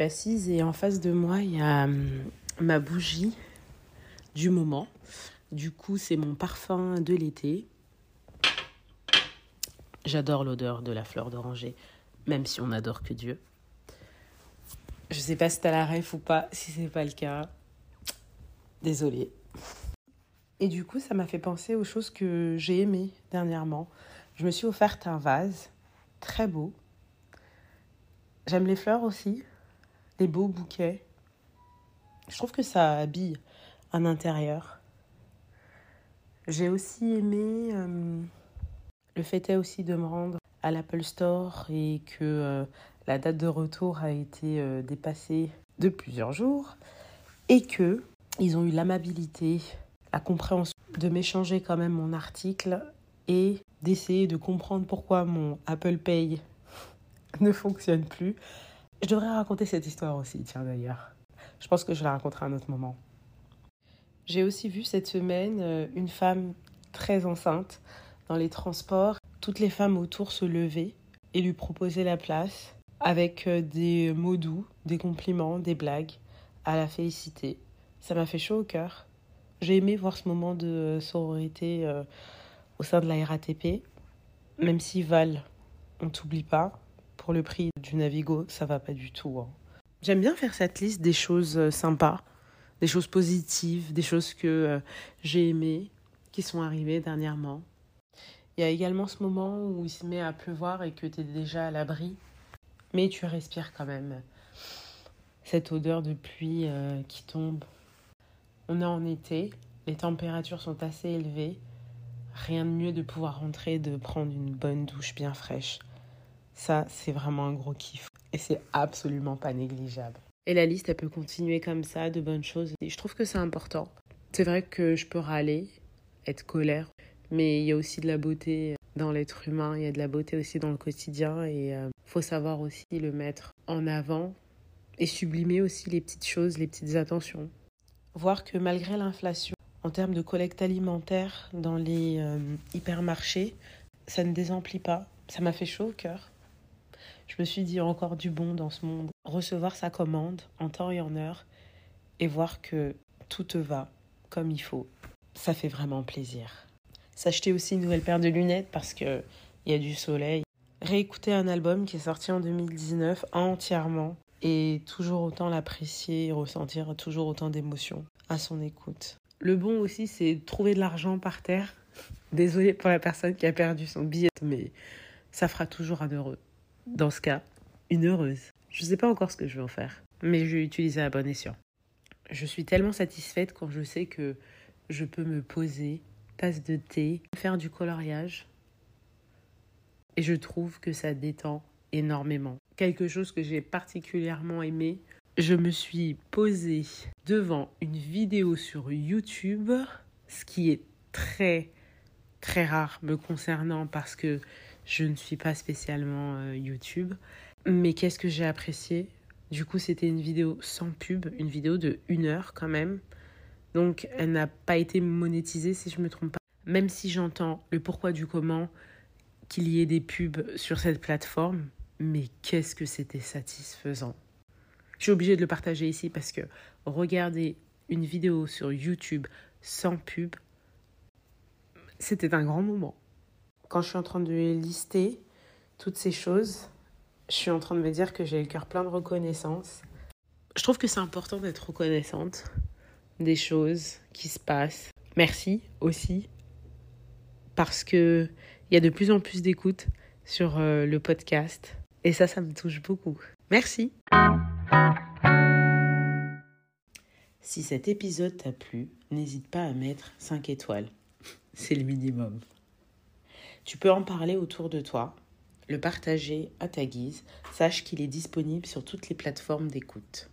assise et en face de moi, il y a hum, ma bougie du moment. Du coup, c'est mon parfum de l'été. J'adore l'odeur de la fleur d'oranger, même si on n'adore que Dieu. Je sais pas si t'as la ref ou pas. Si c'est pas le cas, désolée. Et du coup, ça m'a fait penser aux choses que j'ai aimées dernièrement. Je me suis offerte un vase très beau. J'aime les fleurs aussi, les beaux bouquets. Je trouve que ça habille un intérieur. J'ai aussi aimé. euh, le fait aussi de me rendre à l'Apple Store et que euh, la date de retour a été euh, dépassée de plusieurs jours et que ils ont eu l'amabilité, la compréhension de m'échanger quand même mon article et d'essayer de comprendre pourquoi mon Apple Pay ne fonctionne plus. Je devrais raconter cette histoire aussi, tiens d'ailleurs. Je pense que je la raconterai à un autre moment. J'ai aussi vu cette semaine euh, une femme très enceinte dans les transports, toutes les femmes autour se lever et lui proposer la place avec euh, des mots doux, des compliments, des blagues, à la féliciter. Ça m'a fait chaud au cœur. J'ai aimé voir ce moment de sororité euh, au sein de la RATP, même si Val, on t'oublie pas, pour le prix du Navigo, ça va pas du tout. hein. J'aime bien faire cette liste des choses euh, sympas, des choses positives, des choses que euh, j'ai aimées, qui sont arrivées dernièrement. Il y a également ce moment où il se met à pleuvoir et que tu es déjà à l'abri, mais tu respires quand même cette odeur de pluie euh, qui tombe. On est en été, les températures sont assez élevées. Rien de mieux de pouvoir rentrer, de prendre une bonne douche bien fraîche. Ça, c'est vraiment un gros kiff. Et c'est absolument pas négligeable. Et la liste, elle peut continuer comme ça, de bonnes choses. Et je trouve que c'est important. C'est vrai que je peux râler, être colère, mais il y a aussi de la beauté dans l'être humain, il y a de la beauté aussi dans le quotidien et il faut savoir aussi le mettre en avant et sublimer aussi les petites choses, les petites attentions. Voir que malgré l'inflation, en termes de collecte alimentaire dans les euh, hypermarchés, ça ne désemplit pas. Ça m'a fait chaud au cœur. Je me suis dit encore du bon dans ce monde. Recevoir sa commande en temps et en heure et voir que tout te va comme il faut, ça fait vraiment plaisir. S'acheter aussi une nouvelle paire de lunettes parce que il y a du soleil. Réécouter un album qui est sorti en 2019 entièrement et toujours autant l'apprécier et ressentir toujours autant d'émotions à son écoute. Le bon aussi, c'est trouver de l'argent par terre. Désolée pour la personne qui a perdu son billet, mais ça fera toujours un heureux. Dans ce cas, une heureuse. Je ne sais pas encore ce que je vais en faire, mais je vais utiliser à bon escient. Je suis tellement satisfaite quand je sais que je peux me poser, tasse de thé, faire du coloriage. Et je trouve que ça détend énormément. Quelque chose que j'ai particulièrement aimé, je me suis posée devant une vidéo sur YouTube, ce qui est très très rare me concernant parce que je ne suis pas spécialement euh, YouTube. Mais qu'est-ce que j'ai apprécié? Du coup, c'était une vidéo sans pub, une vidéo de une heure quand même. Donc, elle n'a pas été monétisée si je me trompe pas. Même si j'entends le pourquoi du comment qu'il y ait des pubs sur cette plateforme, mais qu'est-ce que c'était satisfaisant? Je suis obligée de le partager ici parce que regarder une vidéo sur YouTube sans pub, c'était un grand moment. Quand je suis en train de lister toutes ces choses, je suis en train de me dire que j'ai le cœur plein de reconnaissance. Je trouve que c'est important d'être reconnaissante des choses qui se passent. Merci aussi parce que il y a de plus en plus d'écoute sur euh, le podcast et ça ça me touche beaucoup. Merci. Si cet épisode t'a plu, n'hésite pas à mettre 5 étoiles. C'est le minimum. Tu peux en parler autour de toi, le partager à ta guise. Sache qu'il est disponible sur toutes les plateformes d'écoute.